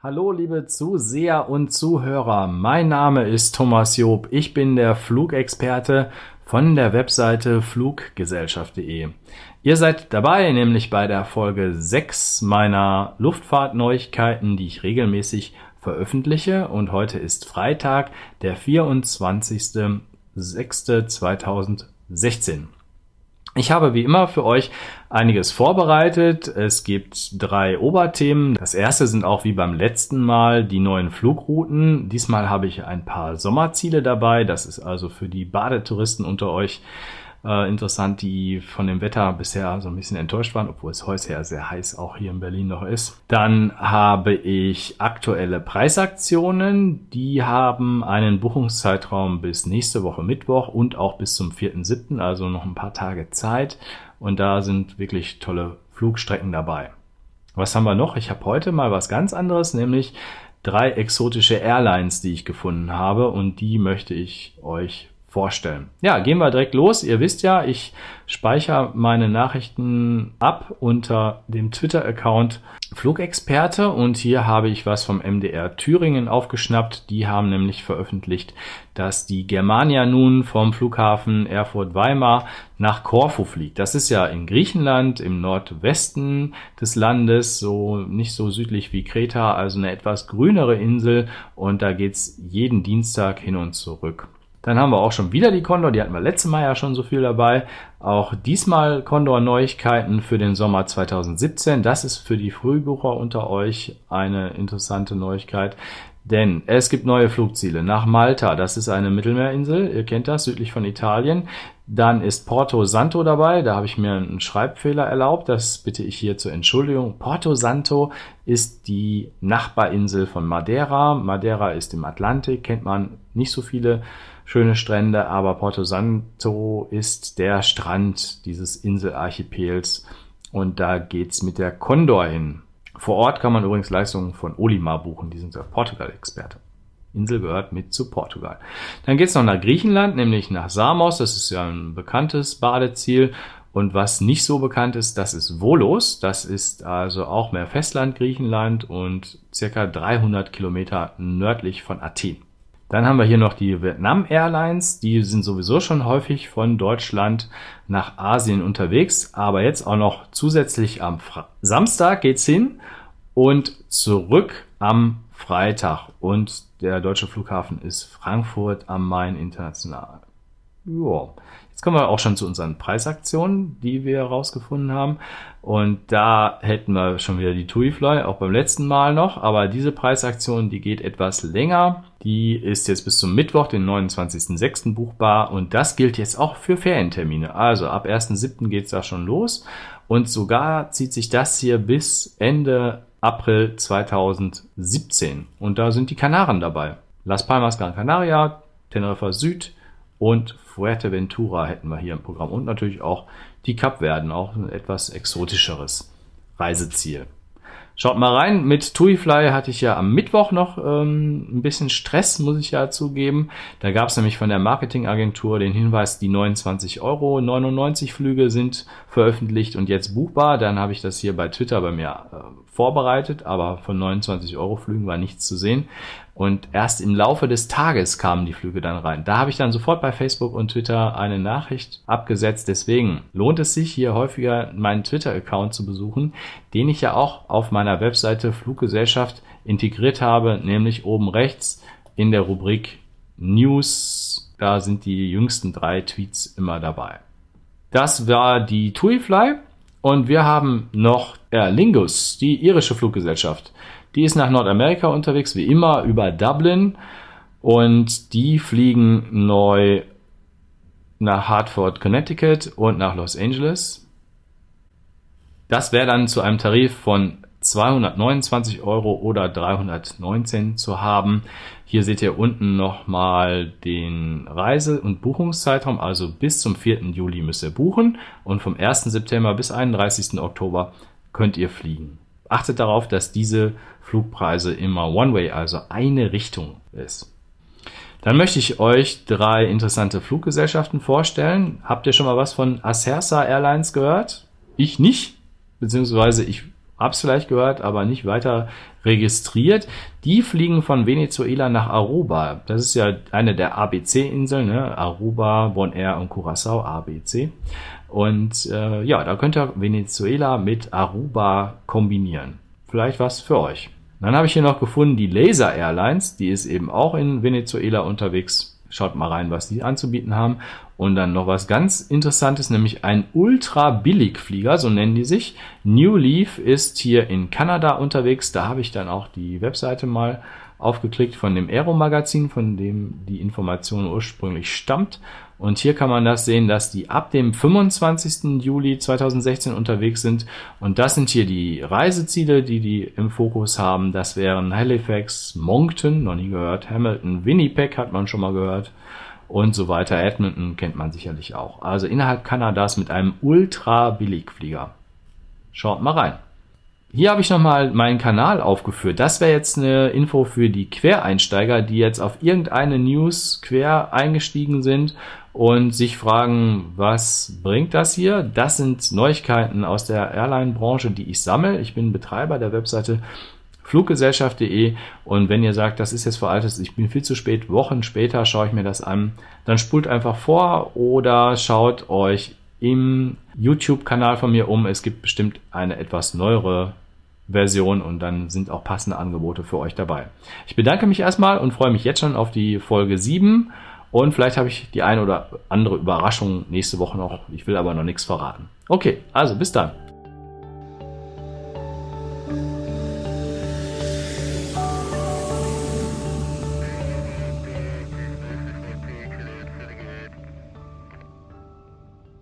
Hallo liebe Zuseher und Zuhörer, mein Name ist Thomas Job, ich bin der Flugexperte von der Webseite fluggesellschaft.de. Ihr seid dabei, nämlich bei der Folge 6 meiner Luftfahrtneuigkeiten, die ich regelmäßig veröffentliche und heute ist Freitag, der 24.06.2016. Ich habe wie immer für euch einiges vorbereitet. Es gibt drei Oberthemen. Das erste sind auch wie beim letzten Mal die neuen Flugrouten. Diesmal habe ich ein paar Sommerziele dabei. Das ist also für die Badetouristen unter euch äh, interessant, die von dem Wetter bisher so ein bisschen enttäuscht waren, obwohl es heute sehr heiß auch hier in Berlin noch ist. Dann habe ich aktuelle Preisaktionen, die haben einen Buchungszeitraum bis nächste Woche Mittwoch und auch bis zum 4.7., also noch ein paar Tage Zeit. Und da sind wirklich tolle Flugstrecken dabei. Was haben wir noch? Ich habe heute mal was ganz anderes, nämlich drei exotische Airlines, die ich gefunden habe und die möchte ich euch vorstellen. Ja, gehen wir direkt los. Ihr wisst ja, ich speichere meine Nachrichten ab unter dem Twitter-Account Flugexperte und hier habe ich was vom MDR Thüringen aufgeschnappt. Die haben nämlich veröffentlicht, dass die Germania nun vom Flughafen Erfurt-Weimar nach Korfu fliegt. Das ist ja in Griechenland im Nordwesten des Landes, so nicht so südlich wie Kreta, also eine etwas grünere Insel und da geht's jeden Dienstag hin und zurück. Dann haben wir auch schon wieder die Condor, die hatten wir letztes Mal ja schon so viel dabei. Auch diesmal Condor Neuigkeiten für den Sommer 2017. Das ist für die Frühbucher unter euch eine interessante Neuigkeit. Denn es gibt neue Flugziele nach Malta. Das ist eine Mittelmeerinsel. Ihr kennt das, südlich von Italien. Dann ist Porto Santo dabei. Da habe ich mir einen Schreibfehler erlaubt. Das bitte ich hier zur Entschuldigung. Porto Santo ist die Nachbarinsel von Madeira. Madeira ist im Atlantik. Kennt man nicht so viele schöne Strände, aber Porto Santo ist der Strand dieses Inselarchipels und da geht's mit der Condor hin. Vor Ort kann man übrigens Leistungen von Olimar buchen, die sind der Portugal-Experte. Insel gehört mit zu Portugal. Dann geht's noch nach Griechenland, nämlich nach Samos. Das ist ja ein bekanntes Badeziel. Und was nicht so bekannt ist, das ist Volos. Das ist also auch mehr Festland Griechenland und circa 300 Kilometer nördlich von Athen. Dann haben wir hier noch die Vietnam Airlines. Die sind sowieso schon häufig von Deutschland nach Asien unterwegs. Aber jetzt auch noch zusätzlich am Fra Samstag geht's hin und zurück am Freitag. Und der deutsche Flughafen ist Frankfurt am Main international. Ja. Jetzt kommen wir auch schon zu unseren Preisaktionen, die wir herausgefunden haben. Und da hätten wir schon wieder die TuiFly, auch beim letzten Mal noch. Aber diese Preisaktion, die geht etwas länger. Die ist jetzt bis zum Mittwoch, den 29.06. buchbar. Und das gilt jetzt auch für Ferientermine. Also ab 1.07. geht's da schon los. Und sogar zieht sich das hier bis Ende April 2017. Und da sind die Kanaren dabei. Las Palmas Gran Canaria, Teneriffa Süd, und Fuerteventura hätten wir hier im Programm und natürlich auch die Kapverden, auch ein etwas exotischeres Reiseziel. Schaut mal rein, mit TuiFly hatte ich ja am Mittwoch noch ähm, ein bisschen Stress, muss ich ja zugeben. Da gab es nämlich von der Marketingagentur den Hinweis, die 29 Euro 99 Flüge sind veröffentlicht und jetzt buchbar. Dann habe ich das hier bei Twitter bei mir äh, vorbereitet, aber von 29 Euro Flügen war nichts zu sehen. Und erst im Laufe des Tages kamen die Flüge dann rein. Da habe ich dann sofort bei Facebook und Twitter eine Nachricht abgesetzt. Deswegen lohnt es sich hier häufiger meinen Twitter-Account zu besuchen, den ich ja auch auf meiner Webseite Fluggesellschaft integriert habe, nämlich oben rechts in der Rubrik News. Da sind die jüngsten drei Tweets immer dabei. Das war die TuiFly und wir haben noch Aer Lingus, die irische Fluggesellschaft. Die ist nach Nordamerika unterwegs, wie immer, über Dublin. Und die fliegen neu nach Hartford, Connecticut und nach Los Angeles. Das wäre dann zu einem Tarif von 229 Euro oder 319 zu haben. Hier seht ihr unten nochmal den Reise- und Buchungszeitraum, also bis zum 4. Juli müsst ihr buchen und vom 1. September bis 31. Oktober könnt ihr fliegen. Achtet darauf, dass diese Flugpreise immer One-Way, also eine Richtung ist. Dann möchte ich euch drei interessante Fluggesellschaften vorstellen. Habt ihr schon mal was von Acersa Airlines gehört? Ich nicht, beziehungsweise ich hab's vielleicht gehört, aber nicht weiter registriert. Die fliegen von Venezuela nach Aruba. Das ist ja eine der ABC-Inseln, ne? Aruba, Bonaire und Curacao, ABC. Und äh, ja, da könnt ihr Venezuela mit Aruba kombinieren. Vielleicht was für euch. Dann habe ich hier noch gefunden die Laser Airlines, die ist eben auch in Venezuela unterwegs. Schaut mal rein, was die anzubieten haben. Und dann noch was ganz Interessantes, nämlich ein Ultra-Billigflieger, so nennen die sich. New Leaf ist hier in Kanada unterwegs. Da habe ich dann auch die Webseite mal aufgeklickt von dem Aero-Magazin, von dem die Information ursprünglich stammt. Und hier kann man das sehen, dass die ab dem 25. Juli 2016 unterwegs sind. Und das sind hier die Reiseziele, die die im Fokus haben. Das wären Halifax, Moncton, noch nie gehört, Hamilton, Winnipeg hat man schon mal gehört und so weiter. Edmonton kennt man sicherlich auch. Also innerhalb Kanadas mit einem Ultra-Billigflieger. Schaut mal rein. Hier habe ich nochmal meinen Kanal aufgeführt. Das wäre jetzt eine Info für die Quereinsteiger, die jetzt auf irgendeine News quer eingestiegen sind und sich fragen, was bringt das hier? Das sind Neuigkeiten aus der Airline-Branche, die ich sammle. Ich bin Betreiber der Webseite fluggesellschaft.de und wenn ihr sagt, das ist jetzt veraltet, ich bin viel zu spät, Wochen später schaue ich mir das an, dann spult einfach vor oder schaut euch im YouTube-Kanal von mir um. Es gibt bestimmt eine etwas neuere Version und dann sind auch passende Angebote für euch dabei. Ich bedanke mich erstmal und freue mich jetzt schon auf die Folge 7 und vielleicht habe ich die eine oder andere Überraschung nächste Woche noch. Ich will aber noch nichts verraten. Okay, also bis dann.